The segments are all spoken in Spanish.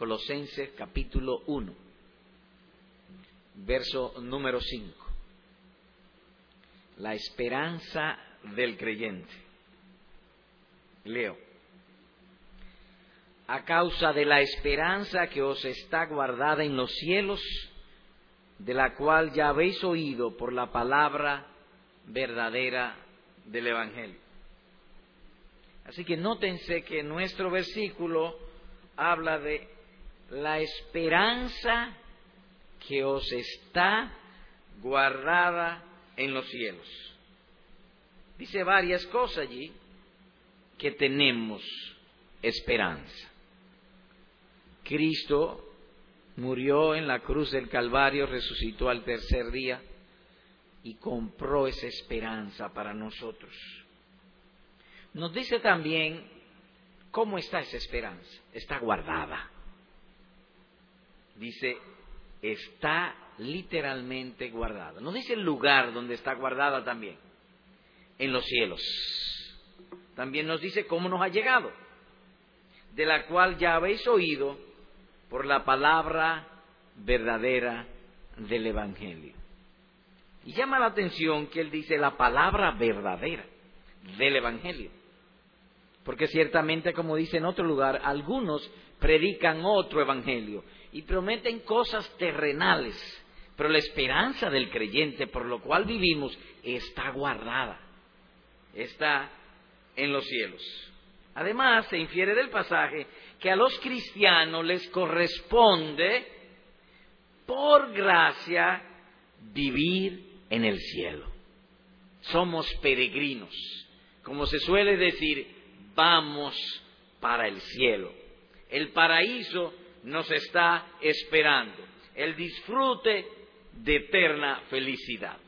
Colosenses capítulo 1, verso número 5. La esperanza del creyente. Leo. A causa de la esperanza que os está guardada en los cielos, de la cual ya habéis oído por la palabra verdadera del Evangelio. Así que nótense que nuestro versículo habla de la esperanza que os está guardada en los cielos. Dice varias cosas allí que tenemos esperanza. Cristo murió en la cruz del Calvario, resucitó al tercer día y compró esa esperanza para nosotros. Nos dice también cómo está esa esperanza. Está guardada. Dice, está literalmente guardada. Nos dice el lugar donde está guardada también. En los cielos. También nos dice cómo nos ha llegado. De la cual ya habéis oído por la palabra verdadera del Evangelio. Y llama la atención que él dice la palabra verdadera del Evangelio. Porque ciertamente, como dice en otro lugar, algunos predican otro Evangelio y prometen cosas terrenales, pero la esperanza del creyente por lo cual vivimos está guardada, está en los cielos. Además, se infiere del pasaje que a los cristianos les corresponde, por gracia, vivir en el cielo. Somos peregrinos. Como se suele decir, vamos para el cielo. El paraíso nos está esperando. El disfrute de eterna felicidad.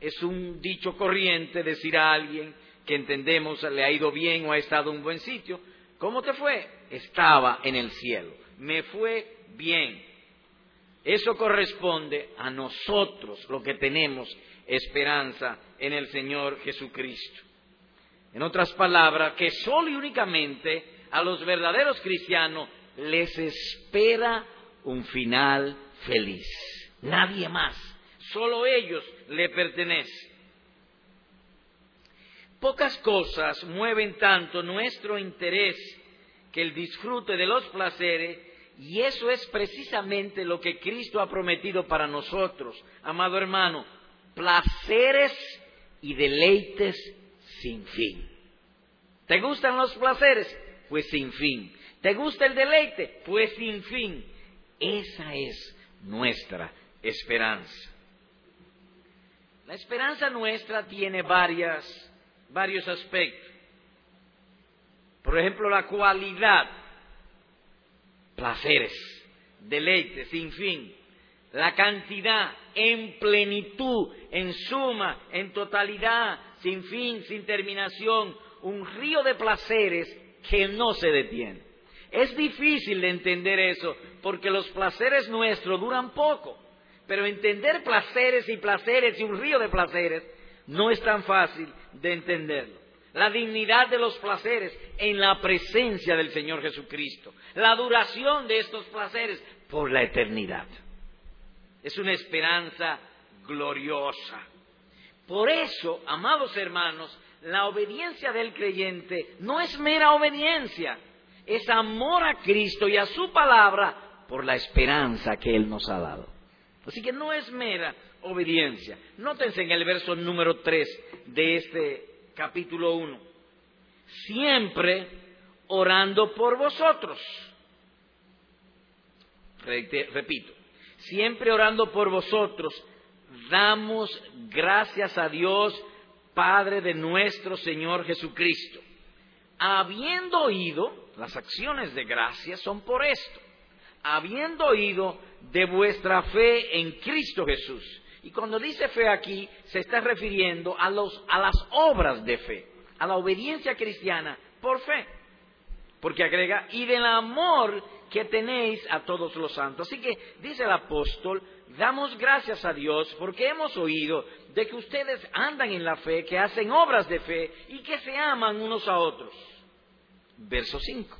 Es un dicho corriente decir a alguien que entendemos le ha ido bien o ha estado en un buen sitio. ¿Cómo te fue? Estaba en el cielo. Me fue bien. Eso corresponde a nosotros, lo que tenemos esperanza en el Señor Jesucristo. En otras palabras, que solo y únicamente a los verdaderos cristianos les espera un final feliz. Nadie más. Solo ellos le pertenecen. Pocas cosas mueven tanto nuestro interés que el disfrute de los placeres y eso es precisamente lo que Cristo ha prometido para nosotros, amado hermano, placeres y deleites sin fin. ¿Te gustan los placeres? Pues sin fin. ¿Te gusta el deleite? Pues sin fin. Esa es nuestra esperanza. La esperanza nuestra tiene varias, varios aspectos. Por ejemplo, la cualidad placeres, deleites sin fin, la cantidad en plenitud, en suma, en totalidad, sin fin, sin terminación, un río de placeres que no se detiene. Es difícil de entender eso porque los placeres nuestros duran poco, pero entender placeres y placeres y un río de placeres no es tan fácil de entenderlo la dignidad de los placeres en la presencia del Señor Jesucristo, la duración de estos placeres por la eternidad. Es una esperanza gloriosa. Por eso, amados hermanos, la obediencia del creyente no es mera obediencia, es amor a Cristo y a su palabra por la esperanza que Él nos ha dado. Así que no es mera obediencia. Nótense en el verso número 3 de este capítulo 1. Siempre orando por vosotros. Repito, siempre orando por vosotros, damos gracias a Dios, Padre de nuestro Señor Jesucristo. Habiendo oído, las acciones de gracia son por esto, habiendo oído de vuestra fe en Cristo Jesús y cuando dice fe aquí, se está refiriendo a, los, a las obras de fe, a la obediencia cristiana por fe. Porque agrega, y del amor que tenéis a todos los santos. Así que dice el apóstol, damos gracias a Dios porque hemos oído de que ustedes andan en la fe, que hacen obras de fe y que se aman unos a otros. Verso 5.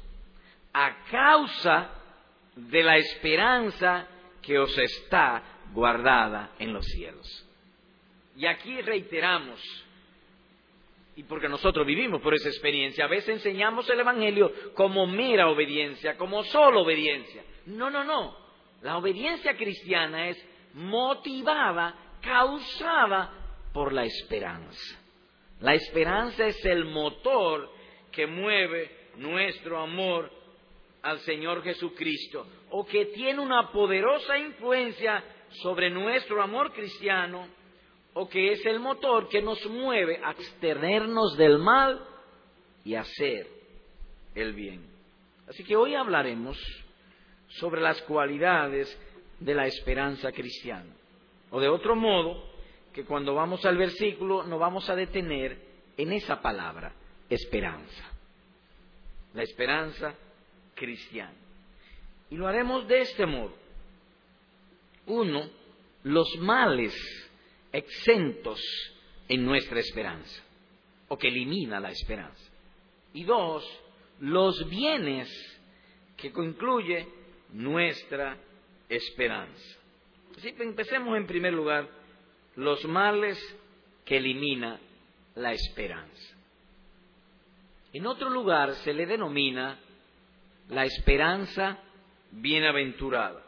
A causa de la esperanza que os está guardada en los cielos. Y aquí reiteramos, y porque nosotros vivimos por esa experiencia, a veces enseñamos el Evangelio como mera obediencia, como solo obediencia. No, no, no. La obediencia cristiana es motivada, causada por la esperanza. La esperanza es el motor que mueve nuestro amor al Señor Jesucristo o que tiene una poderosa influencia sobre nuestro amor cristiano o que es el motor que nos mueve a abstenernos del mal y hacer el bien. Así que hoy hablaremos sobre las cualidades de la esperanza cristiana. O de otro modo, que cuando vamos al versículo nos vamos a detener en esa palabra, esperanza. La esperanza cristiana. Y lo haremos de este modo. Uno, los males exentos en nuestra esperanza, o que elimina la esperanza. Y dos, los bienes que concluye nuestra esperanza. Así que empecemos en primer lugar los males que elimina la esperanza. En otro lugar se le denomina la esperanza bienaventurada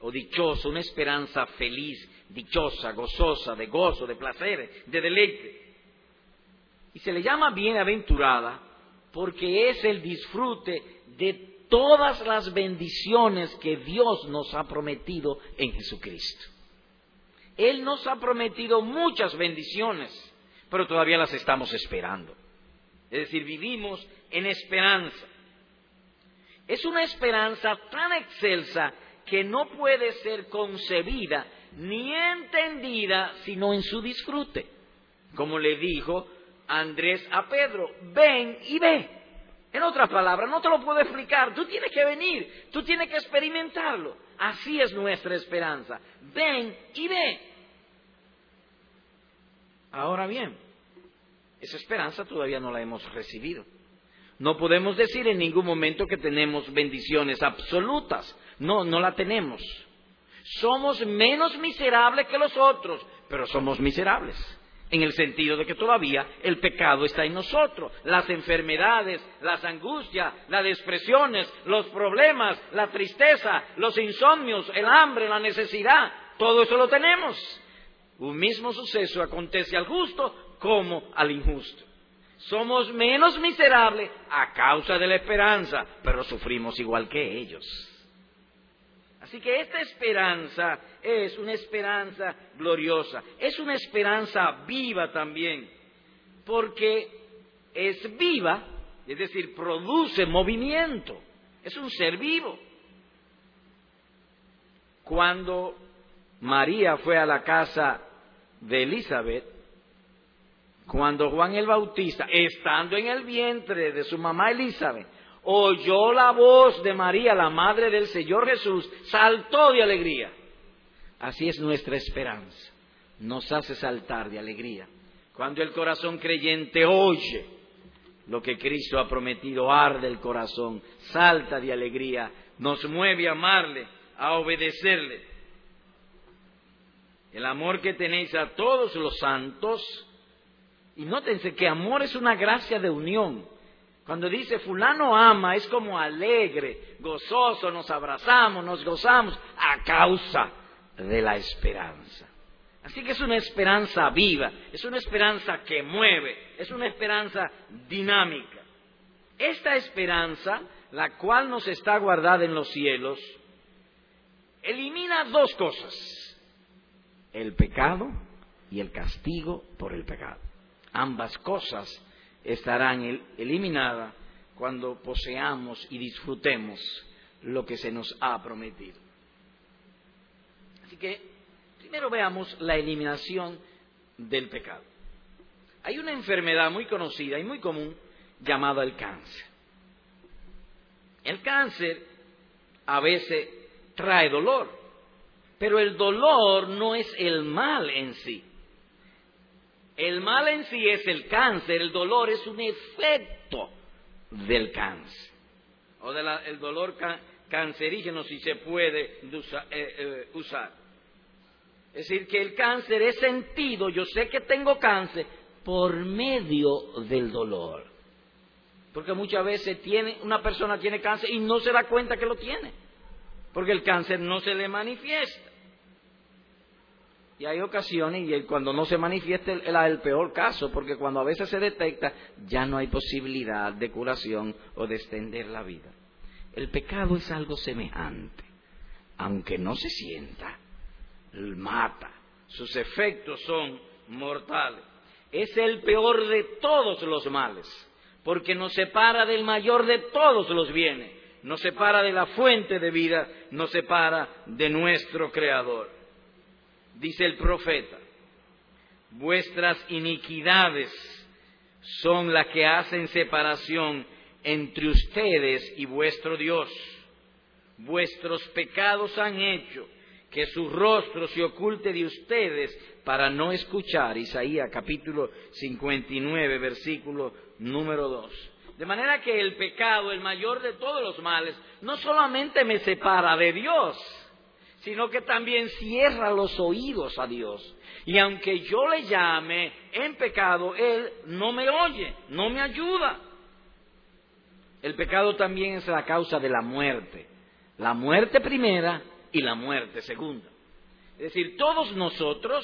o dichosa, una esperanza feliz, dichosa, gozosa, de gozo, de placer, de deleite. Y se le llama bienaventurada porque es el disfrute de todas las bendiciones que Dios nos ha prometido en Jesucristo. Él nos ha prometido muchas bendiciones, pero todavía las estamos esperando. Es decir, vivimos en esperanza. Es una esperanza tan excelsa que no puede ser concebida ni entendida sino en su disfrute. Como le dijo Andrés a Pedro, ven y ve. En otras palabras, no te lo puedo explicar, tú tienes que venir, tú tienes que experimentarlo. Así es nuestra esperanza. Ven y ve. Ahora bien, esa esperanza todavía no la hemos recibido. No podemos decir en ningún momento que tenemos bendiciones absolutas. No, no la tenemos. Somos menos miserables que los otros, pero somos miserables en el sentido de que todavía el pecado está en nosotros. Las enfermedades, las angustias, las depresiones, los problemas, la tristeza, los insomnios, el hambre, la necesidad, todo eso lo tenemos. Un mismo suceso acontece al justo como al injusto. Somos menos miserables a causa de la esperanza, pero sufrimos igual que ellos. Así que esta esperanza es una esperanza gloriosa, es una esperanza viva también, porque es viva, es decir, produce movimiento, es un ser vivo. Cuando María fue a la casa de Elizabeth, cuando Juan el Bautista, estando en el vientre de su mamá Elizabeth, oyó la voz de María, la madre del Señor Jesús, saltó de alegría. Así es nuestra esperanza. Nos hace saltar de alegría. Cuando el corazón creyente oye lo que Cristo ha prometido, arde el corazón, salta de alegría, nos mueve a amarle, a obedecerle. El amor que tenéis a todos los santos, y nótense que amor es una gracia de unión. Cuando dice fulano ama, es como alegre, gozoso, nos abrazamos, nos gozamos a causa de la esperanza. Así que es una esperanza viva, es una esperanza que mueve, es una esperanza dinámica. Esta esperanza, la cual nos está guardada en los cielos, elimina dos cosas, el pecado y el castigo por el pecado. Ambas cosas estarán eliminadas cuando poseamos y disfrutemos lo que se nos ha prometido. Así que primero veamos la eliminación del pecado. Hay una enfermedad muy conocida y muy común llamada el cáncer. El cáncer a veces trae dolor, pero el dolor no es el mal en sí. El mal en sí es el cáncer, el dolor es un efecto del cáncer o del dolor cancerígeno si se puede eh, eh, usar. Es decir, que el cáncer es sentido, yo sé que tengo cáncer por medio del dolor. Porque muchas veces tiene, una persona tiene cáncer y no se da cuenta que lo tiene. Porque el cáncer no se le manifiesta. Y hay ocasiones, y cuando no se manifiesta es el, peor caso, porque cuando a veces se detecta, ya no hay posibilidad de curación o de extender la vida. El pecado es algo semejante, aunque no se sienta, mata. Sus efectos son mortales. Es el peor de todos los males, porque nos separa del mayor de todos los bienes, nos separa de la fuente de vida, nos separa de nuestro Creador dice el profeta, vuestras iniquidades son las que hacen separación entre ustedes y vuestro Dios. Vuestros pecados han hecho que su rostro se oculte de ustedes para no escuchar. Isaías capítulo 59, versículo número 2. De manera que el pecado, el mayor de todos los males, no solamente me separa de Dios, sino que también cierra los oídos a Dios. Y aunque yo le llame en pecado, Él no me oye, no me ayuda. El pecado también es la causa de la muerte. La muerte primera y la muerte segunda. Es decir, todos nosotros,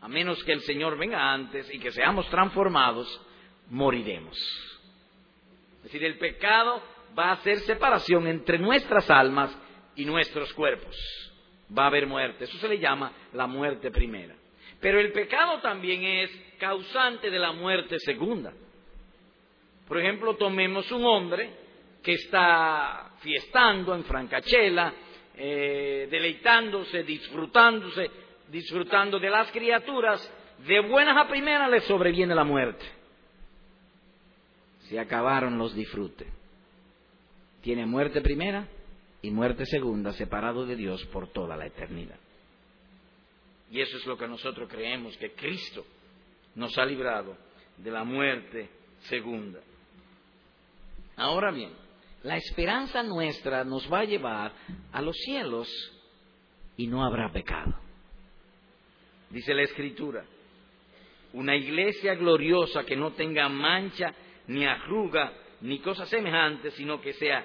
a menos que el Señor venga antes y que seamos transformados, moriremos. Es decir, el pecado va a hacer separación entre nuestras almas y nuestros cuerpos va a haber muerte. Eso se le llama la muerte primera. Pero el pecado también es causante de la muerte segunda. Por ejemplo, tomemos un hombre que está fiestando en Francachela, eh, deleitándose, disfrutándose, disfrutando de las criaturas, de buenas a primeras le sobreviene la muerte. Se acabaron los disfrutes. Tiene muerte primera y muerte segunda separado de Dios por toda la eternidad. Y eso es lo que nosotros creemos, que Cristo nos ha librado de la muerte segunda. Ahora bien, la esperanza nuestra nos va a llevar a los cielos y no habrá pecado. Dice la Escritura, una iglesia gloriosa que no tenga mancha, ni arruga, ni cosa semejante, sino que sea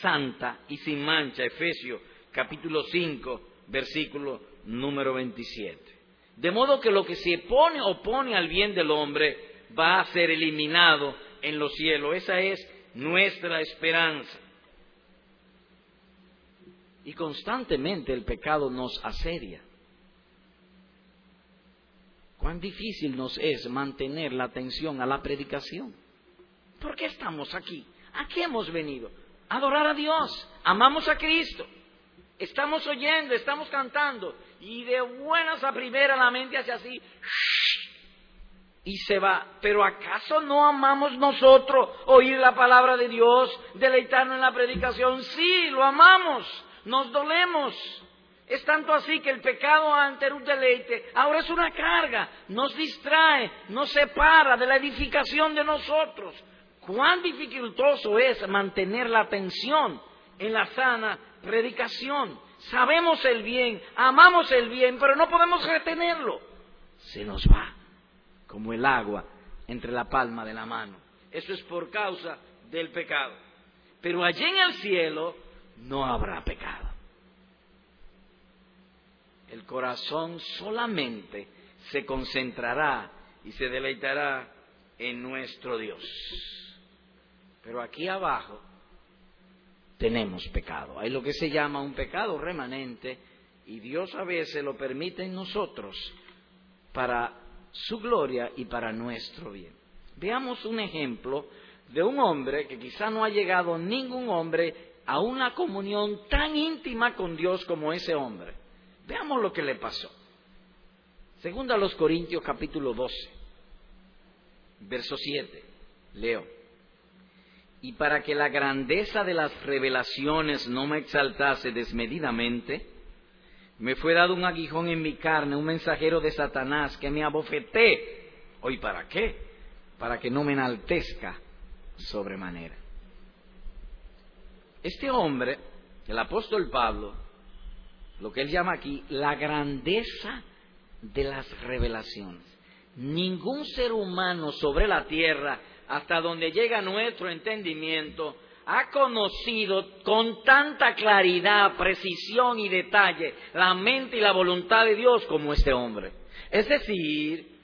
santa y sin mancha. Efesios capítulo 5, versículo número 27. De modo que lo que se pone o pone al bien del hombre va a ser eliminado en los cielos. Esa es nuestra esperanza. Y constantemente el pecado nos asedia. Cuán difícil nos es mantener la atención a la predicación. ¿Por qué estamos aquí? ¿A qué hemos venido? Adorar a Dios, amamos a Cristo, estamos oyendo, estamos cantando, y de buenas a primeras la mente hace así, y se va. Pero ¿acaso no amamos nosotros oír la palabra de Dios, deleitarnos en la predicación? Sí, lo amamos, nos dolemos. Es tanto así que el pecado antes era un deleite, ahora es una carga, nos distrae, nos separa de la edificación de nosotros cuán dificultoso es mantener la atención en la sana predicación. Sabemos el bien, amamos el bien, pero no podemos retenerlo. Se nos va como el agua entre la palma de la mano. Eso es por causa del pecado. Pero allí en el cielo no habrá pecado. El corazón solamente se concentrará y se deleitará en nuestro Dios. Pero aquí abajo tenemos pecado. Hay lo que se llama un pecado remanente y Dios a veces lo permite en nosotros para su gloria y para nuestro bien. Veamos un ejemplo de un hombre que quizá no ha llegado ningún hombre a una comunión tan íntima con Dios como ese hombre. Veamos lo que le pasó. Segunda a los Corintios capítulo 12, verso 7. Leo y para que la grandeza de las revelaciones no me exaltase desmedidamente, me fue dado un aguijón en mi carne, un mensajero de Satanás que me abofeté. ¿Hoy para qué? Para que no me enaltezca sobremanera. Este hombre el apóstol Pablo, lo que él llama aquí, la grandeza de las revelaciones. Ningún ser humano sobre la tierra, hasta donde llega nuestro entendimiento, ha conocido con tanta claridad, precisión y detalle la mente y la voluntad de Dios como este hombre. Es decir,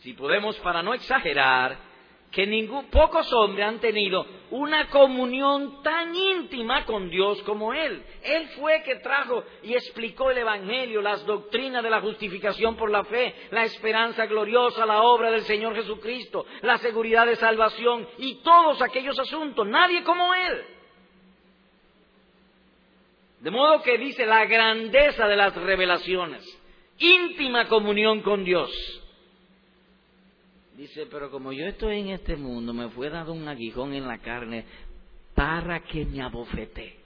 si podemos, para no exagerar, que ningún, pocos hombres han tenido una comunión tan íntima con Dios como Él. Él fue que trajo y explicó el Evangelio, las doctrinas de la justificación por la fe, la esperanza gloriosa, la obra del Señor Jesucristo, la seguridad de salvación y todos aquellos asuntos. Nadie como Él. De modo que dice la grandeza de las revelaciones, íntima comunión con Dios. Dice, pero como yo estoy en este mundo, me fue dado un aguijón en la carne para que me abofete.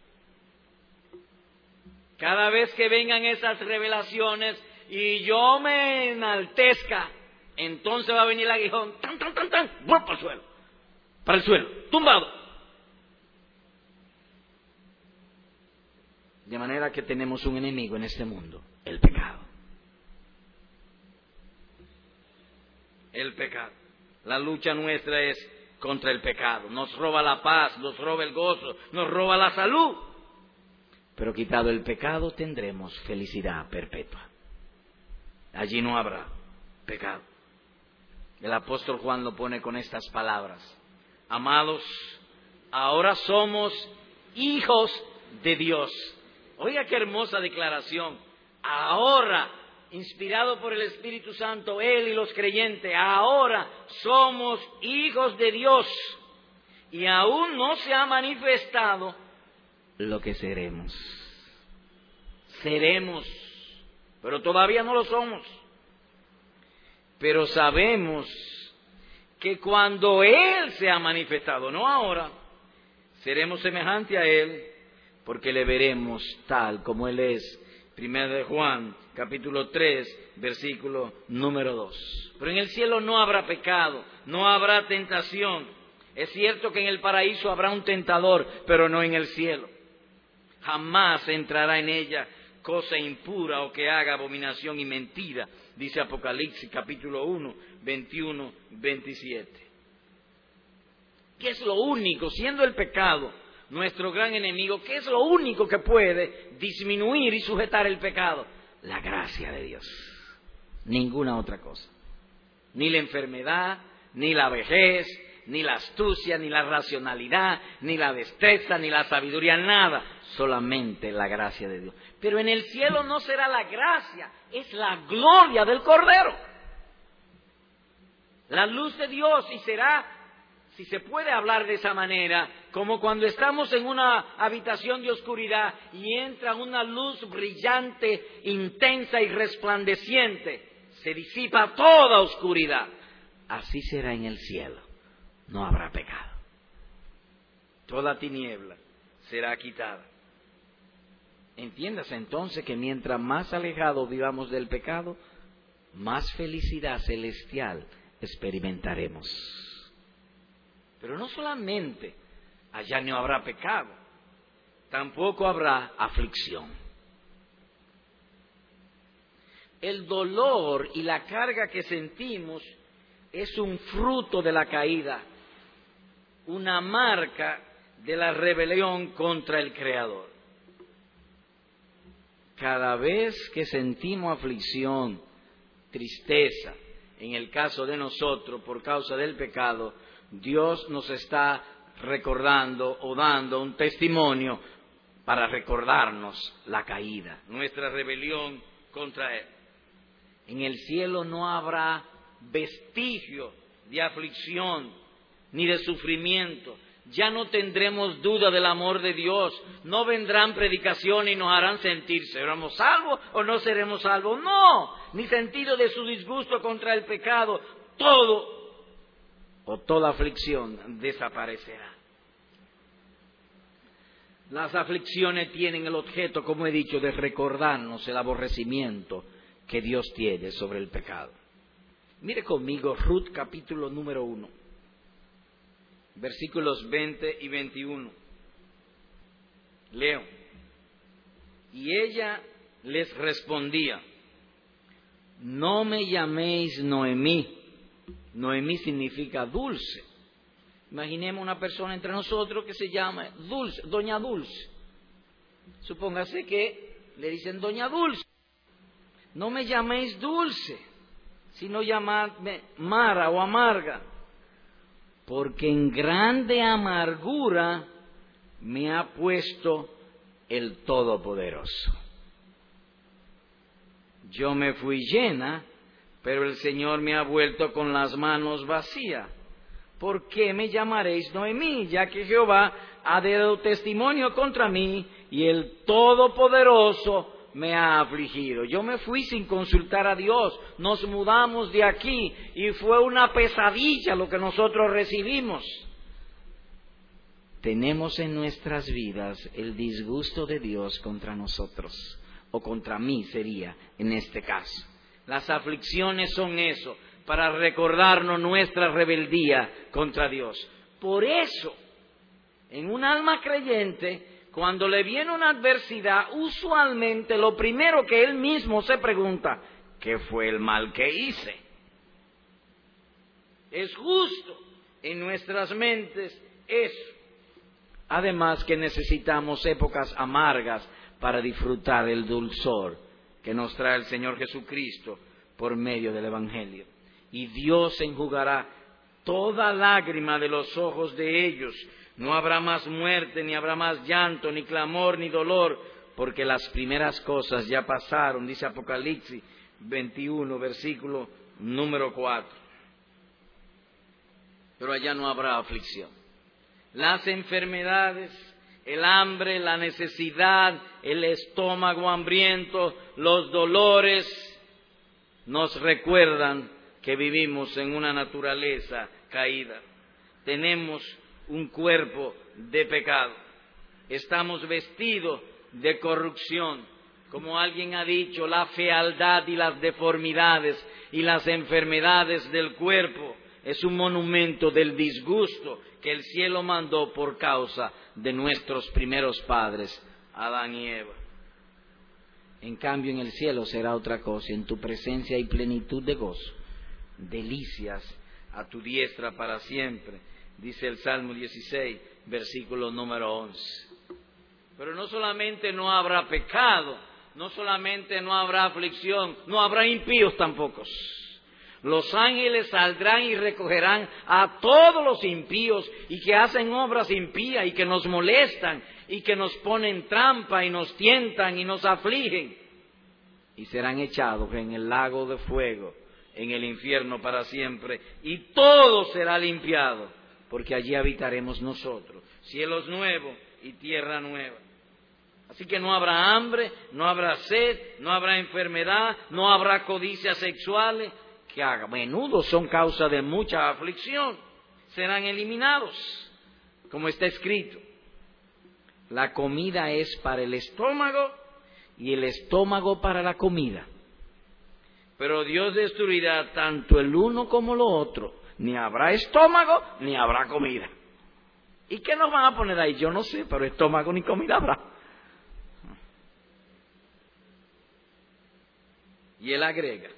Cada vez que vengan esas revelaciones y yo me enaltezca, entonces va a venir el aguijón, tan, tan, tan, tan, para el suelo, para el suelo, tumbado. De manera que tenemos un enemigo en este mundo, el pecado. El pecado. La lucha nuestra es contra el pecado. Nos roba la paz, nos roba el gozo, nos roba la salud. Pero quitado el pecado tendremos felicidad perpetua. Allí no habrá pecado. El apóstol Juan lo pone con estas palabras. Amados, ahora somos hijos de Dios. Oiga qué hermosa declaración. Ahora inspirado por el Espíritu Santo, Él y los creyentes, ahora somos hijos de Dios y aún no se ha manifestado lo que seremos. Seremos, pero todavía no lo somos. Pero sabemos que cuando Él se ha manifestado, no ahora, seremos semejantes a Él, porque le veremos tal como Él es. Primera de Juan capítulo 3, versículo número 2. Pero en el cielo no habrá pecado, no habrá tentación. Es cierto que en el paraíso habrá un tentador, pero no en el cielo. Jamás entrará en ella cosa impura o que haga abominación y mentira, dice Apocalipsis capítulo 1, 21, 27. ¿Qué es lo único, siendo el pecado nuestro gran enemigo, qué es lo único que puede disminuir y sujetar el pecado? la gracia de Dios. Ninguna otra cosa. Ni la enfermedad, ni la vejez, ni la astucia, ni la racionalidad, ni la destreza, ni la sabiduría, nada. Solamente la gracia de Dios. Pero en el cielo no será la gracia, es la gloria del Cordero. La luz de Dios y será si se puede hablar de esa manera, como cuando estamos en una habitación de oscuridad y entra una luz brillante, intensa y resplandeciente, se disipa toda oscuridad. Así será en el cielo, no habrá pecado. Toda tiniebla será quitada. Entiéndase entonces que mientras más alejados vivamos del pecado, más felicidad celestial experimentaremos. Pero no solamente allá no habrá pecado, tampoco habrá aflicción. El dolor y la carga que sentimos es un fruto de la caída, una marca de la rebelión contra el Creador. Cada vez que sentimos aflicción, tristeza, en el caso de nosotros por causa del pecado, Dios nos está recordando o dando un testimonio para recordarnos la caída, nuestra rebelión contra Él. En el cielo no habrá vestigio de aflicción ni de sufrimiento. Ya no tendremos duda del amor de Dios. No vendrán predicaciones y nos harán sentir, ¿seremos salvos o no seremos salvos? No, ni sentido de su disgusto contra el pecado. Todo o toda aflicción desaparecerá. Las aflicciones tienen el objeto, como he dicho, de recordarnos el aborrecimiento que Dios tiene sobre el pecado. Mire conmigo Ruth capítulo número 1, versículos 20 y 21. Leo. Y ella les respondía, no me llaméis Noemí. Noemí significa dulce. Imaginemos una persona entre nosotros que se llama Dulce, Doña Dulce. Supóngase que le dicen Doña Dulce. No me llaméis Dulce, sino llamadme Mara o Amarga, porque en grande amargura me ha puesto el Todopoderoso. Yo me fui llena, pero el Señor me ha vuelto con las manos vacías. ¿Por qué me llamaréis Noemí? Ya que Jehová ha dado testimonio contra mí y el Todopoderoso me ha afligido. Yo me fui sin consultar a Dios, nos mudamos de aquí y fue una pesadilla lo que nosotros recibimos. Tenemos en nuestras vidas el disgusto de Dios contra nosotros, o contra mí sería en este caso. Las aflicciones son eso, para recordarnos nuestra rebeldía contra Dios. Por eso, en un alma creyente, cuando le viene una adversidad, usualmente lo primero que él mismo se pregunta, ¿qué fue el mal que hice? Es justo en nuestras mentes eso. Además que necesitamos épocas amargas para disfrutar el dulzor que nos trae el Señor Jesucristo por medio del Evangelio. Y Dios enjugará toda lágrima de los ojos de ellos. No habrá más muerte, ni habrá más llanto, ni clamor, ni dolor, porque las primeras cosas ya pasaron, dice Apocalipsis 21, versículo número 4. Pero allá no habrá aflicción. Las enfermedades, el hambre, la necesidad, el estómago hambriento, los dolores, nos recuerdan que vivimos en una naturaleza caída. Tenemos un cuerpo de pecado. Estamos vestidos de corrupción. Como alguien ha dicho, la fealdad y las deformidades y las enfermedades del cuerpo es un monumento del disgusto que el cielo mandó por causa de nuestros primeros padres, Adán y Eva. En cambio, en el cielo será otra cosa, en tu presencia hay plenitud de gozo, delicias a tu diestra para siempre, dice el Salmo 16, versículo número 11. Pero no solamente no habrá pecado, no solamente no habrá aflicción, no habrá impíos tampoco. Los ángeles saldrán y recogerán a todos los impíos y que hacen obras impías y que nos molestan y que nos ponen trampa y nos tientan y nos afligen. Y serán echados en el lago de fuego, en el infierno para siempre. Y todo será limpiado, porque allí habitaremos nosotros. Cielos nuevos y tierra nueva. Así que no habrá hambre, no habrá sed, no habrá enfermedad, no habrá codicias sexuales, que a menudo son causa de mucha aflicción, serán eliminados, como está escrito. La comida es para el estómago y el estómago para la comida. Pero Dios destruirá tanto el uno como lo otro. Ni habrá estómago ni habrá comida. ¿Y qué nos van a poner ahí? Yo no sé, pero estómago ni comida habrá. Y él agrega,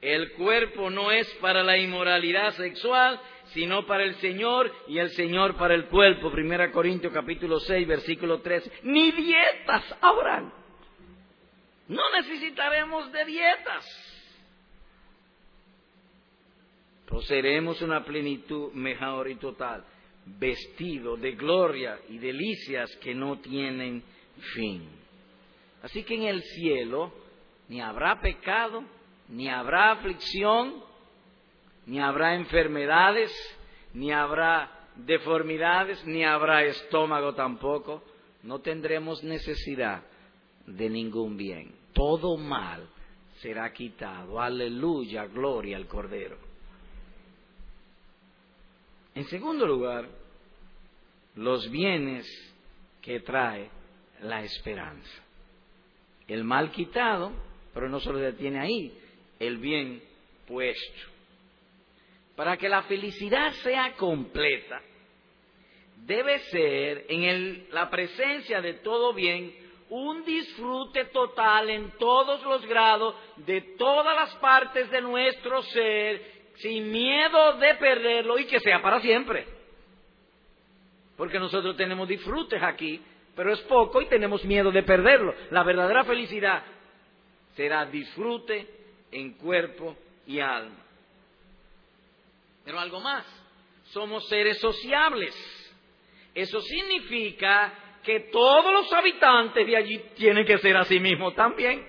el cuerpo no es para la inmoralidad sexual, sino para el Señor y el Señor para el cuerpo. Primera Corintios capítulo 6, versículo 3. Ni dietas habrán. No necesitaremos de dietas. Poseeremos una plenitud mejor y total, vestido de gloria y delicias que no tienen fin. Así que en el cielo ni habrá pecado, ni habrá aflicción, ni habrá enfermedades, ni habrá deformidades, ni habrá estómago tampoco. No tendremos necesidad de ningún bien. Todo mal será quitado. Aleluya, gloria al Cordero. En segundo lugar, los bienes que trae la esperanza. El mal quitado, pero no solo detiene ahí, el bien puesto. Para que la felicidad sea completa, debe ser en la presencia de todo bien un disfrute total en todos los grados, de todas las partes de nuestro ser, sin miedo de perderlo y que sea para siempre. Porque nosotros tenemos disfrutes aquí, pero es poco y tenemos miedo de perderlo. La verdadera felicidad será disfrute en cuerpo y alma. Pero algo más, somos seres sociables. Eso significa que todos los habitantes de allí tienen que ser así mismo también.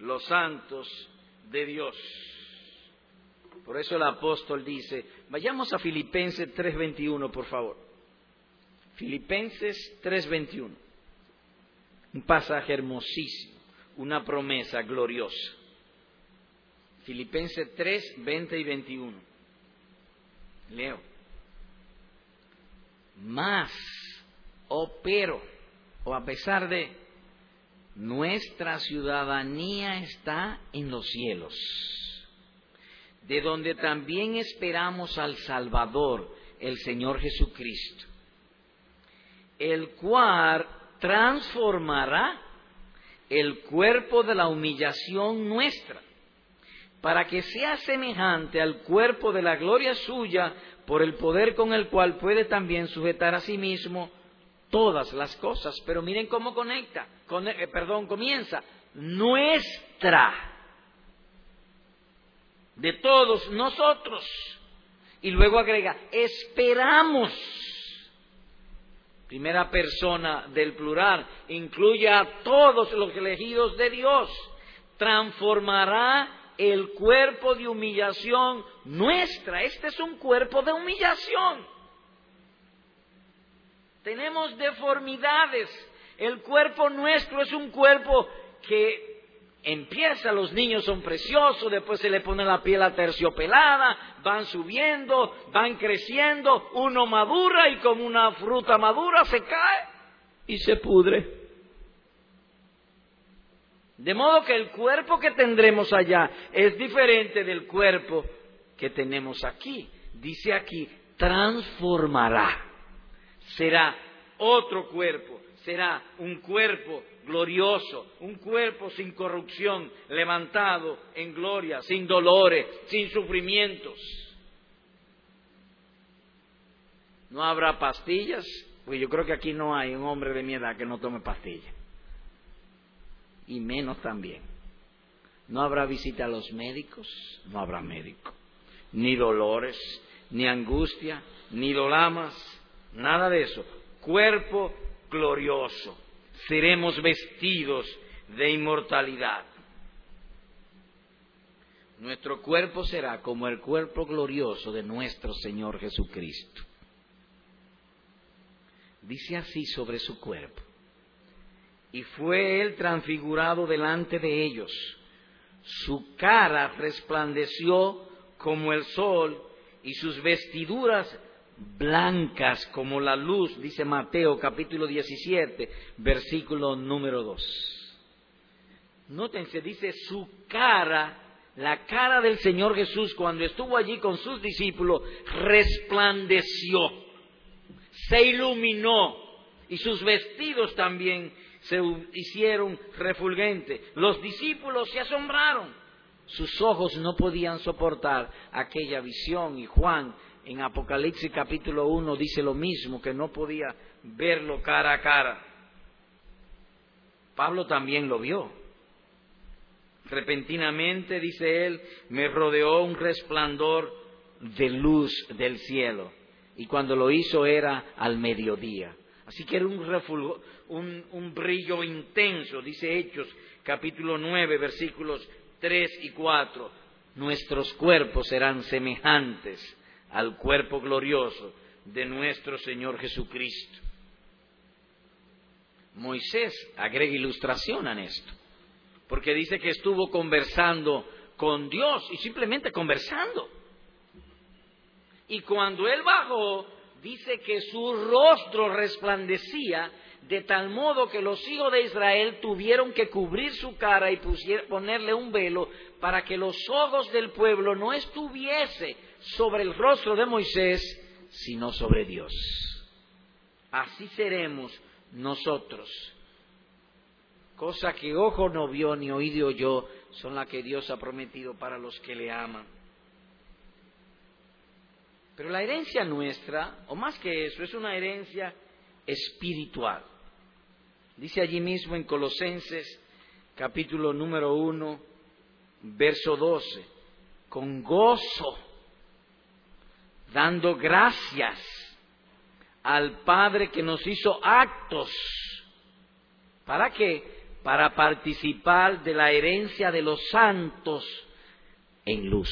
Los santos de Dios. Por eso el apóstol dice, vayamos a Filipenses 3:21, por favor. Filipenses 3:21. Un pasaje hermosísimo, una promesa gloriosa. Filipenses 3, 20 y 21. Leo. Más, o oh, pero, o a pesar de, nuestra ciudadanía está en los cielos, de donde también esperamos al Salvador, el Señor Jesucristo, el cual transformará el cuerpo de la humillación nuestra, para que sea semejante al cuerpo de la gloria suya, por el poder con el cual puede también sujetar a sí mismo todas las cosas. Pero miren cómo conecta, eh, perdón, comienza, nuestra, de todos nosotros. Y luego agrega, esperamos primera persona del plural, incluye a todos los elegidos de Dios, transformará el cuerpo de humillación nuestra. Este es un cuerpo de humillación. Tenemos deformidades. El cuerpo nuestro es un cuerpo que Empieza, los niños son preciosos, después se le pone la piel aterciopelada, van subiendo, van creciendo, uno madura y como una fruta madura se cae y se pudre. De modo que el cuerpo que tendremos allá es diferente del cuerpo que tenemos aquí. Dice aquí, transformará. Será otro cuerpo, será un cuerpo glorioso, un cuerpo sin corrupción, levantado en gloria, sin dolores, sin sufrimientos. No habrá pastillas, pues yo creo que aquí no hay un hombre de mi edad que no tome pastillas. Y menos también. No habrá visita a los médicos, no habrá médico. Ni dolores, ni angustia, ni dolamas, nada de eso. Cuerpo glorioso seremos vestidos de inmortalidad. Nuestro cuerpo será como el cuerpo glorioso de nuestro Señor Jesucristo. Dice así sobre su cuerpo. Y fue él transfigurado delante de ellos. Su cara resplandeció como el sol y sus vestiduras blancas como la luz, dice Mateo capítulo 17, versículo número 2. Nótense, dice su cara, la cara del Señor Jesús cuando estuvo allí con sus discípulos, resplandeció, se iluminó y sus vestidos también se hicieron refulgentes. Los discípulos se asombraron, sus ojos no podían soportar aquella visión y Juan en Apocalipsis capítulo 1 dice lo mismo, que no podía verlo cara a cara. Pablo también lo vio. Repentinamente, dice él, me rodeó un resplandor de luz del cielo. Y cuando lo hizo era al mediodía. Así que era un, un, un brillo intenso, dice Hechos capítulo 9, versículos 3 y 4. Nuestros cuerpos serán semejantes al cuerpo glorioso de nuestro Señor Jesucristo. Moisés agrega ilustración a esto, porque dice que estuvo conversando con Dios y simplemente conversando. Y cuando él bajó, dice que su rostro resplandecía de tal modo que los hijos de Israel tuvieron que cubrir su cara y ponerle un velo para que los ojos del pueblo no estuviese sobre el rostro de Moisés, sino sobre Dios. Así seremos nosotros. Cosa que ojo no vio ni oído yo, son las que Dios ha prometido para los que le aman. Pero la herencia nuestra, o más que eso, es una herencia espiritual. Dice allí mismo en Colosenses capítulo número 1, verso 12, con gozo, dando gracias al Padre que nos hizo actos. ¿Para qué? Para participar de la herencia de los santos en luz.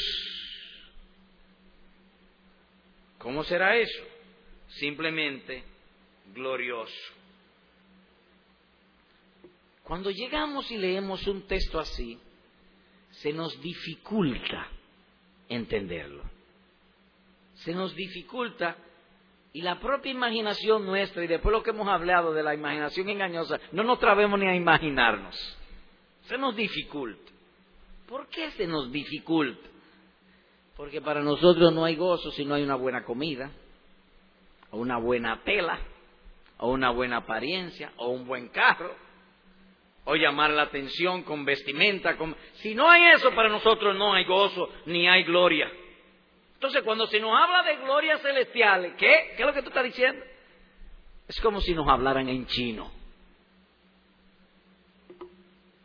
¿Cómo será eso? Simplemente glorioso. Cuando llegamos y leemos un texto así, se nos dificulta entenderlo. Se nos dificulta y la propia imaginación nuestra, y después lo que hemos hablado de la imaginación engañosa, no nos trabemos ni a imaginarnos. Se nos dificulta. ¿Por qué se nos dificulta? Porque para nosotros no hay gozo si no hay una buena comida, o una buena tela, o una buena apariencia, o un buen carro, o llamar la atención con vestimenta. Con... Si no hay eso para nosotros no hay gozo ni hay gloria. Entonces cuando se nos habla de glorias celestiales, ¿qué? ¿Qué es lo que tú estás diciendo? Es como si nos hablaran en chino.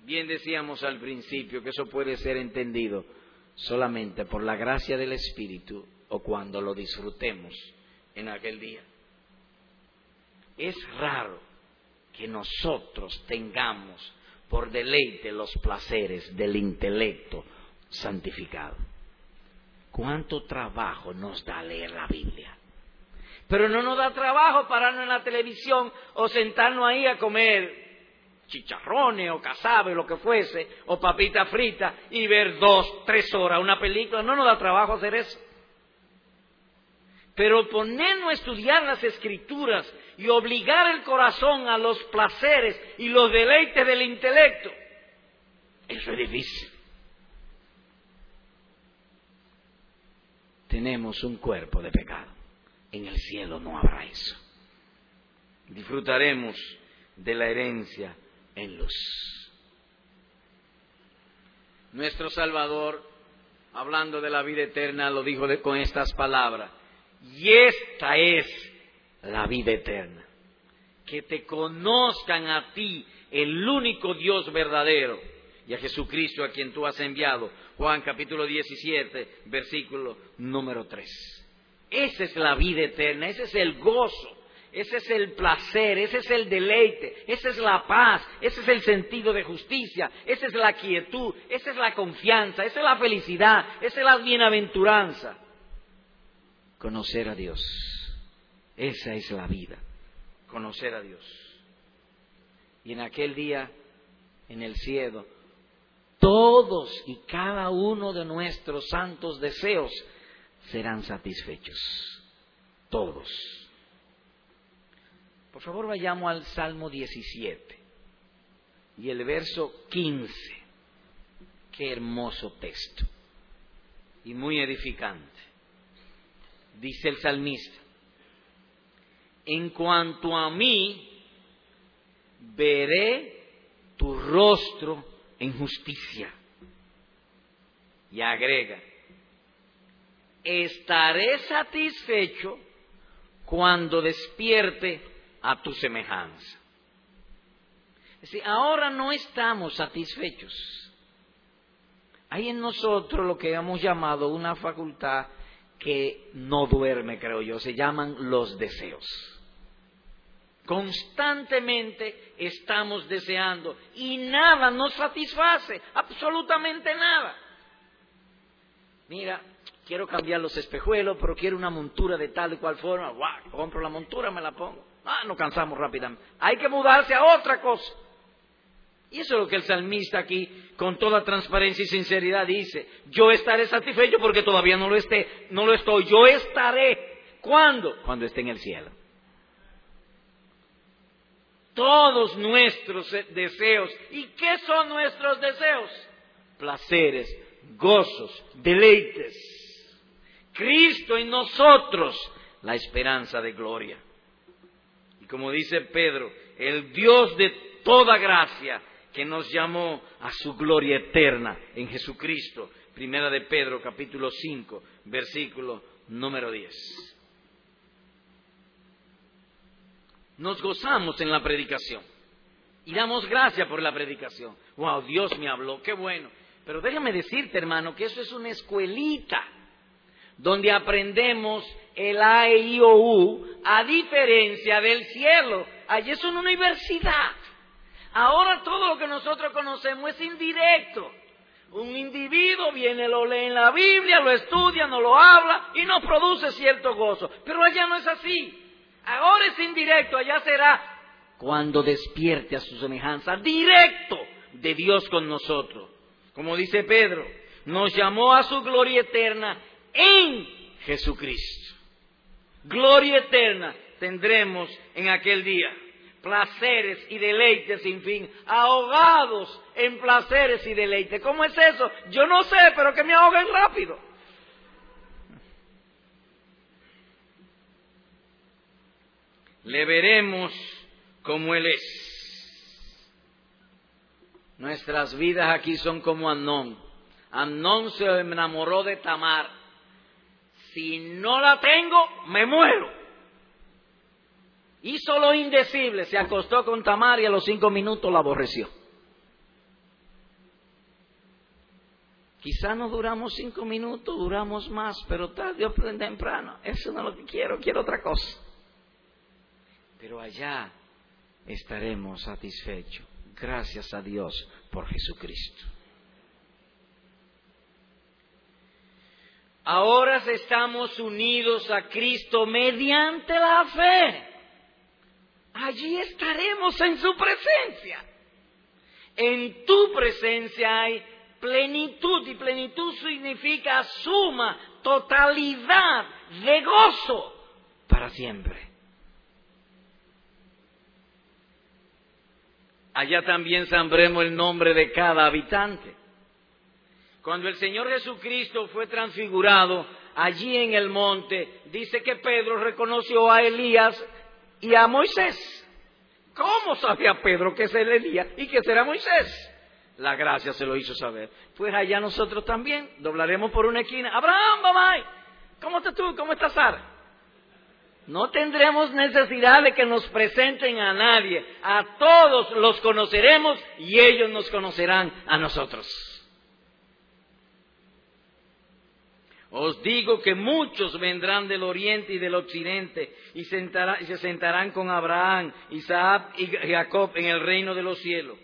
Bien decíamos al principio que eso puede ser entendido solamente por la gracia del Espíritu o cuando lo disfrutemos en aquel día. Es raro que nosotros tengamos por deleite los placeres del intelecto santificado. ¿Cuánto trabajo nos da leer la Biblia? Pero no nos da trabajo pararnos en la televisión o sentarnos ahí a comer chicharrones o cazabe, lo que fuese, o papita frita y ver dos, tres horas una película. No nos da trabajo hacer eso. Pero ponernos a estudiar las escrituras y obligar el corazón a los placeres y los deleites del intelecto, es difícil. Tenemos un cuerpo de pecado. En el cielo no habrá eso. Disfrutaremos de la herencia en luz. Nuestro Salvador, hablando de la vida eterna, lo dijo con estas palabras. Y esta es la vida eterna. Que te conozcan a ti, el único Dios verdadero, y a Jesucristo a quien tú has enviado. Juan capítulo 17, versículo número 3. Esa es la vida eterna, ese es el gozo ese es el placer, ese es el deleite, esa es la paz, ese es el sentido de justicia, esa es la quietud, esa es la confianza, esa es la felicidad, esa es la bienaventuranza. Conocer a Dios, esa es la vida, conocer a Dios. Y en aquel día, en el cielo, todos y cada uno de nuestros santos deseos serán satisfechos. Todos. Por favor, vayamos al Salmo 17 y el verso 15. Qué hermoso texto y muy edificante. Dice el salmista, en cuanto a mí, veré tu rostro en justicia. Y agrega, estaré satisfecho cuando despierte a tu semejanza. Es decir, ahora no estamos satisfechos. Hay en nosotros lo que hemos llamado una facultad que no duerme, creo yo, se llaman los deseos. Constantemente estamos deseando y nada nos satisface, absolutamente nada. Mira, quiero cambiar los espejuelos, pero quiero una montura de tal y cual forma. ¡Guau! Compro la montura, me la pongo. Ah, nos cansamos rápidamente. Hay que mudarse a otra cosa. Y eso es lo que el salmista aquí, con toda transparencia y sinceridad, dice. Yo estaré satisfecho porque todavía no lo esté, no lo estoy. Yo estaré. ¿Cuándo? Cuando esté en el cielo. Todos nuestros deseos. ¿Y qué son nuestros deseos? Placeres, gozos, deleites. Cristo en nosotros, la esperanza de gloria. Y como dice Pedro, el Dios de toda gracia, que nos llamó a su gloria eterna en Jesucristo. Primera de Pedro, capítulo 5, versículo número 10. Nos gozamos en la predicación y damos gracias por la predicación. Wow, Dios me habló, qué bueno. Pero déjame decirte, hermano, que eso es una escuelita donde aprendemos el A, E, I, O, U, a diferencia del cielo. Allí es una universidad. Ahora todo lo que nosotros conocemos es indirecto. Un individuo viene, lo lee en la Biblia, lo estudia, no lo habla y nos produce cierto gozo. Pero allá no es así. Ahora es indirecto, allá será cuando despierte a su semejanza, directo de Dios con nosotros. Como dice Pedro, nos llamó a su gloria eterna en Jesucristo. Gloria eterna tendremos en aquel día. Placeres y deleites sin fin, ahogados en placeres y deleites. ¿Cómo es eso? Yo no sé, pero que me ahoguen rápido. Le veremos como Él es. Nuestras vidas aquí son como Amnón. Amnón se enamoró de Tamar. Si no la tengo, me muero. Hizo lo indecible, se acostó con Tamar y a los cinco minutos la aborreció. Quizá no duramos cinco minutos, duramos más, pero tarde temprano. Eso no es lo que quiero, quiero otra cosa. Pero allá estaremos satisfechos. Gracias a Dios por Jesucristo. Ahora estamos unidos a Cristo mediante la fe. Allí estaremos en su presencia. En tu presencia hay plenitud y plenitud significa suma, totalidad de gozo para siempre. Allá también sambremos el nombre de cada habitante. Cuando el Señor Jesucristo fue transfigurado allí en el monte, dice que Pedro reconoció a Elías y a Moisés. ¿Cómo sabía Pedro que es el Elías y que será Moisés? La gracia se lo hizo saber. Pues allá nosotros también doblaremos por una esquina. Abraham, mamá, ¿cómo estás tú? ¿Cómo estás Sara? No tendremos necesidad de que nos presenten a nadie. A todos los conoceremos y ellos nos conocerán a nosotros. Os digo que muchos vendrán del oriente y del occidente y, se sentarán con Abraham, Isaac y Jacob en el reino de los cielos.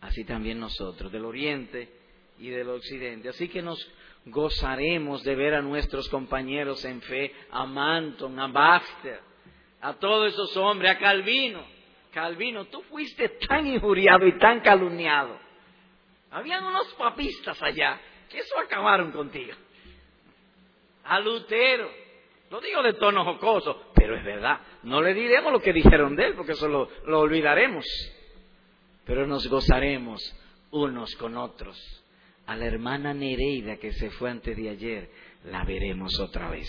Así también nosotros, del oriente y del occidente. Así que nos gozaremos de ver a nuestros compañeros en fe, a Manton, a Baxter, a todos esos hombres, a Calvino. Calvino, tú fuiste tan injuriado y tan calumniado. Habían unos papistas allá que eso acabaron contigo. A Lutero, lo digo de tono jocoso, pero es verdad. No le diremos lo que dijeron de él, porque eso lo, lo olvidaremos. Pero nos gozaremos unos con otros a la hermana Nereida que se fue antes de ayer, la veremos otra vez.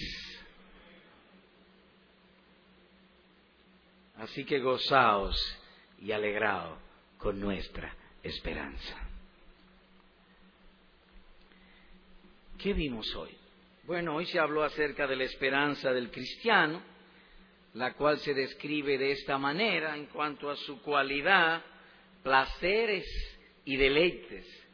Así que gozaos y alegraos con nuestra esperanza. ¿Qué vimos hoy? Bueno, hoy se habló acerca de la esperanza del cristiano, la cual se describe de esta manera en cuanto a su cualidad, placeres y deleites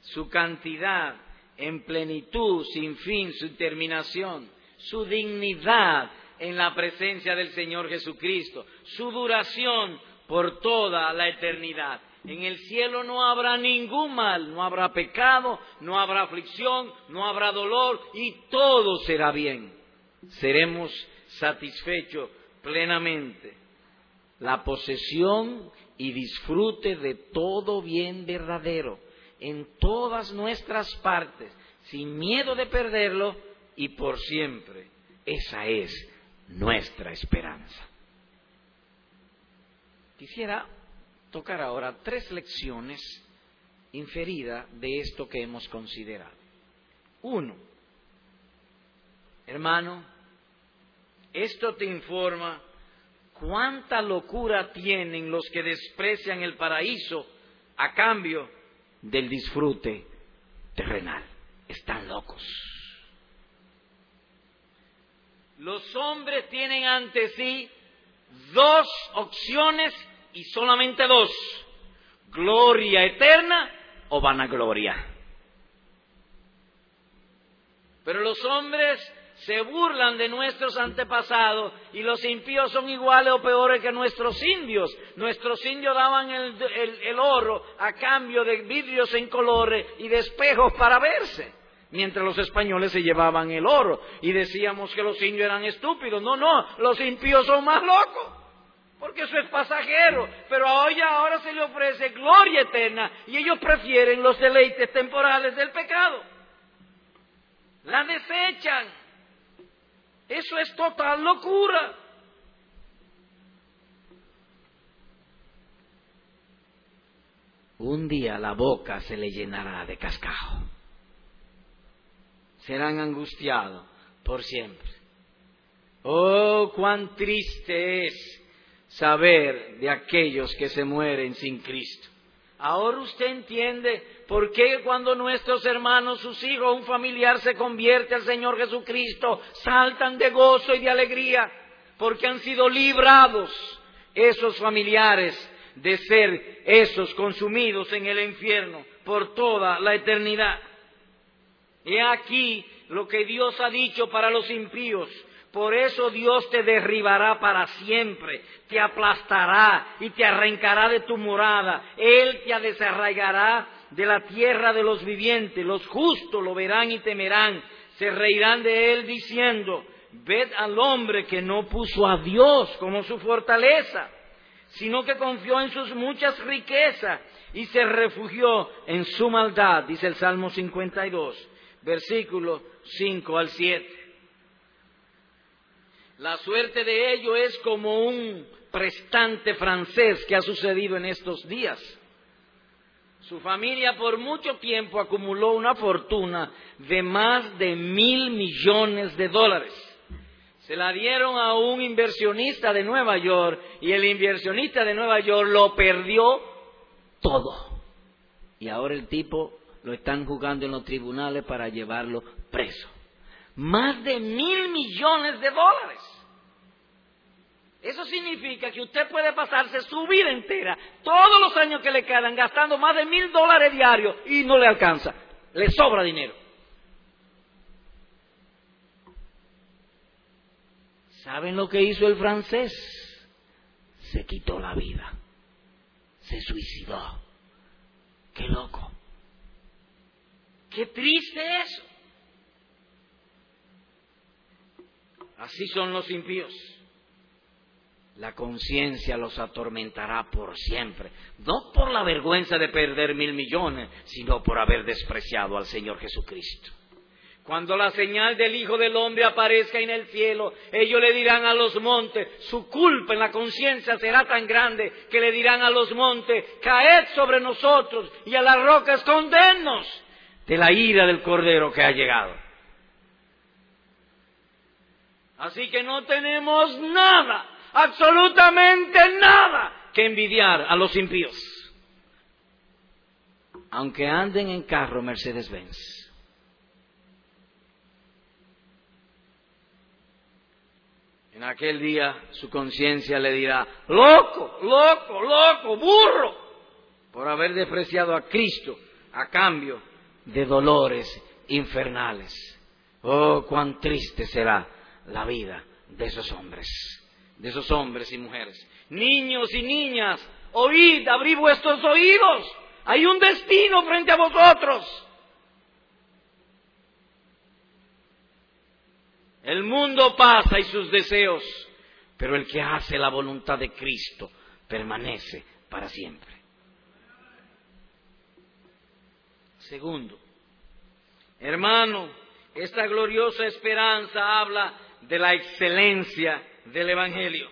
su cantidad en plenitud, sin fin, su terminación, su dignidad en la presencia del Señor Jesucristo, su duración por toda la eternidad. En el cielo no habrá ningún mal, no habrá pecado, no habrá aflicción, no habrá dolor y todo será bien. Seremos satisfechos plenamente. La posesión y disfrute de todo bien verdadero en todas nuestras partes, sin miedo de perderlo y por siempre. Esa es nuestra esperanza. Quisiera tocar ahora tres lecciones inferidas de esto que hemos considerado. Uno, hermano, esto te informa ¿Cuánta locura tienen los que desprecian el paraíso a cambio del disfrute terrenal? Están locos. Los hombres tienen ante sí dos opciones y solamente dos. Gloria eterna o vanagloria. Pero los hombres se burlan de nuestros antepasados y los impíos son iguales o peores que nuestros indios. Nuestros indios daban el, oro a cambio de vidrios en colores y de espejos para verse, mientras los españoles se llevaban el oro y decíamos que los indios eran estúpidos. No, no, los impíos son más locos. Porque eso es pasajero, pero hoy ahora se le ofrece gloria eterna y ellos prefieren los deleites temporales del pecado. La desechan. Eso es total locura. Un día la boca se le llenará de cascajo. Serán angustiados por siempre. Oh, cuán triste es saber de aquellos que se mueren sin Cristo. Ahora usted entiende por qué cuando nuestros hermanos, sus hijos, un familiar se convierte al Señor Jesucristo, saltan de gozo y de alegría, porque han sido librados esos familiares de ser esos consumidos en el infierno por toda la eternidad. He aquí lo que Dios ha dicho para los impíos. Por eso Dios te derribará para siempre, te aplastará y te arrancará de tu morada. Él te desarraigará de la tierra de los vivientes. Los justos lo verán y temerán. Se reirán de él diciendo, ved al hombre que no puso a Dios como su fortaleza, sino que confió en sus muchas riquezas y se refugió en su maldad, dice el Salmo 52, versículo 5 al 7. La suerte de ello es como un prestante francés que ha sucedido en estos días. Su familia por mucho tiempo acumuló una fortuna de más de mil millones de dólares. Se la dieron a un inversionista de Nueva York y el inversionista de Nueva York lo perdió todo. Y ahora el tipo lo están jugando en los tribunales para llevarlo preso. Más de mil millones de dólares. Eso significa que usted puede pasarse su vida entera, todos los años que le quedan, gastando más de mil dólares diarios y no le alcanza. Le sobra dinero. ¿Saben lo que hizo el francés? Se quitó la vida. Se suicidó. Qué loco. Qué triste eso. Así son los impíos la conciencia los atormentará por siempre, no por la vergüenza de perder mil millones, sino por haber despreciado al Señor Jesucristo. Cuando la señal del Hijo del Hombre aparezca en el cielo, ellos le dirán a los montes, su culpa en la conciencia será tan grande que le dirán a los montes, caed sobre nosotros y a las rocas condennos de la ira del Cordero que ha llegado. Así que no tenemos nada absolutamente nada que envidiar a los impíos. Aunque anden en carro Mercedes-Benz. En aquel día su conciencia le dirá, loco, loco, loco, burro, por haber despreciado a Cristo a cambio de dolores infernales. Oh, cuán triste será la vida de esos hombres de esos hombres y mujeres. Niños y niñas, oíd, abrid vuestros oídos. Hay un destino frente a vosotros. El mundo pasa y sus deseos, pero el que hace la voluntad de Cristo permanece para siempre. Segundo, hermano, esta gloriosa esperanza habla de la excelencia del Evangelio,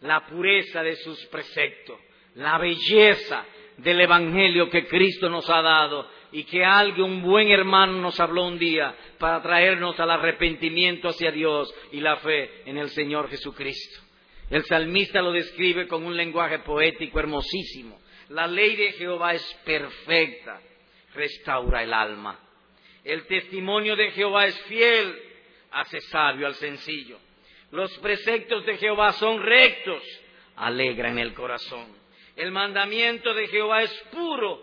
la pureza de sus preceptos, la belleza del Evangelio que Cristo nos ha dado, y que alguien, un buen hermano nos habló un día para traernos al arrepentimiento hacia Dios y la fe en el Señor Jesucristo. El salmista lo describe con un lenguaje poético hermosísimo. La ley de Jehová es perfecta, restaura el alma. El testimonio de Jehová es fiel, hace sabio al sencillo. Los preceptos de Jehová son rectos, alegran el corazón. El mandamiento de Jehová es puro,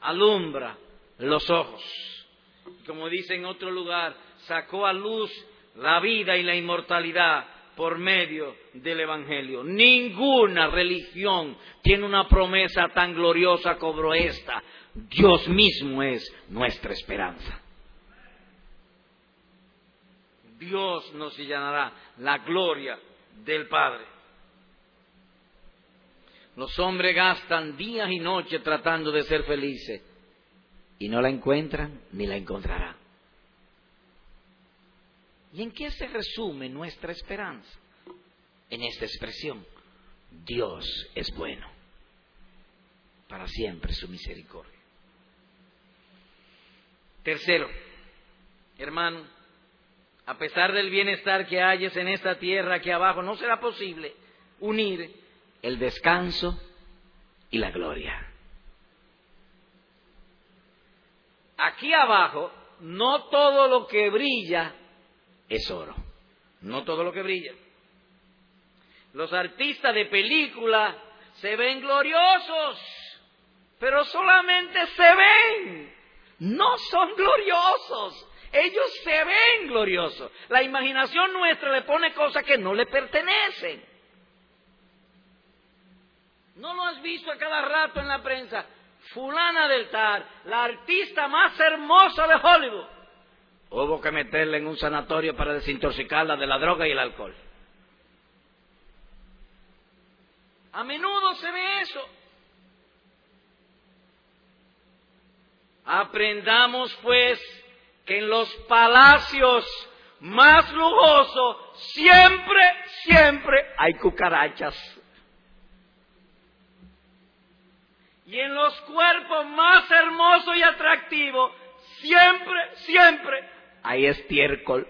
alumbra los ojos. Como dice en otro lugar, sacó a luz la vida y la inmortalidad por medio del Evangelio. Ninguna religión tiene una promesa tan gloriosa como esta. Dios mismo es nuestra esperanza. Dios nos llenará la gloria del Padre. Los hombres gastan días y noches tratando de ser felices y no la encuentran ni la encontrarán. ¿Y en qué se resume nuestra esperanza? En esta expresión, Dios es bueno, para siempre su misericordia. Tercero, hermano, a pesar del bienestar que hayas en esta tierra aquí abajo, no será posible unir el descanso y la gloria. Aquí abajo, no todo lo que brilla es oro. No todo lo que brilla. Los artistas de película se ven gloriosos, pero solamente se ven. No son gloriosos. Ellos se ven gloriosos. La imaginación nuestra le pone cosas que no le pertenecen. ¿No lo has visto a cada rato en la prensa? Fulana del Tar, la artista más hermosa de Hollywood. Hubo que meterla en un sanatorio para desintoxicarla de la droga y el alcohol. A menudo se ve eso. Aprendamos pues que en los palacios más lujosos siempre, siempre hay cucarachas. Y en los cuerpos más hermosos y atractivos, siempre, siempre hay estiércol.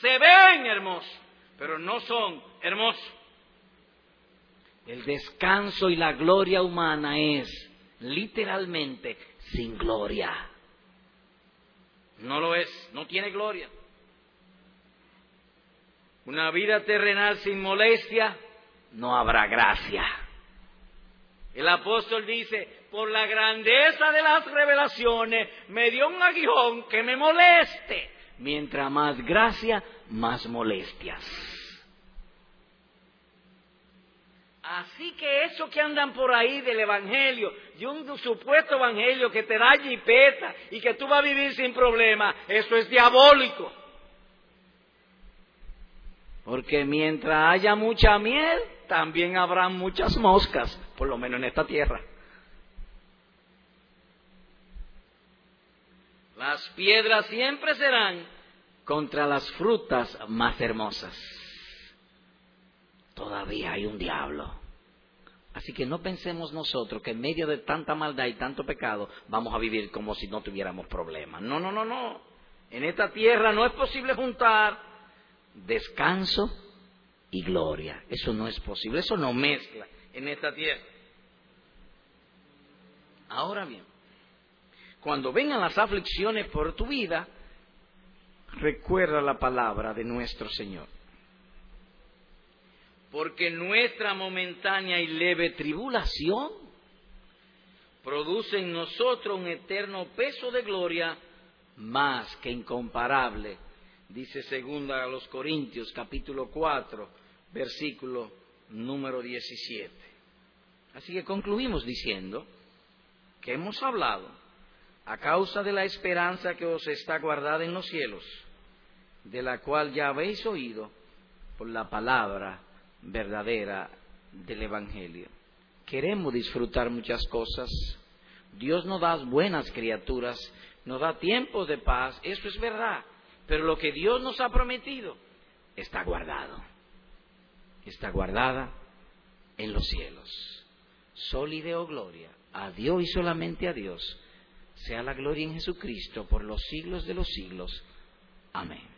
Se ven hermosos, pero no son hermosos. El descanso y la gloria humana es literalmente sin gloria. No lo es, no tiene gloria. Una vida terrenal sin molestia, no habrá gracia. El apóstol dice, por la grandeza de las revelaciones, me dio un aguijón que me moleste. Mientras más gracia, más molestias. Así que eso que andan por ahí del Evangelio, de un supuesto Evangelio que te da jipeta y que tú vas a vivir sin problema, eso es diabólico. Porque mientras haya mucha miel, también habrá muchas moscas, por lo menos en esta tierra. Las piedras siempre serán contra las frutas más hermosas. Todavía hay un diablo. Así que no pensemos nosotros que en medio de tanta maldad y tanto pecado vamos a vivir como si no tuviéramos problemas. No, no, no, no. En esta tierra no es posible juntar descanso y gloria. Eso no es posible, eso no mezcla en esta tierra. Ahora bien, cuando vengan las aflicciones por tu vida, recuerda la palabra de nuestro Señor porque nuestra momentánea y leve tribulación produce en nosotros un eterno peso de gloria más que incomparable, dice segunda a los Corintios capítulo 4, versículo número 17. Así que concluimos diciendo que hemos hablado a causa de la esperanza que os está guardada en los cielos, de la cual ya habéis oído por la palabra verdadera del Evangelio. Queremos disfrutar muchas cosas. Dios nos da buenas criaturas, nos da tiempos de paz, eso es verdad. Pero lo que Dios nos ha prometido está guardado. Está guardada en los cielos. soli deo gloria, a Dios y solamente a Dios, sea la gloria en Jesucristo por los siglos de los siglos. Amén.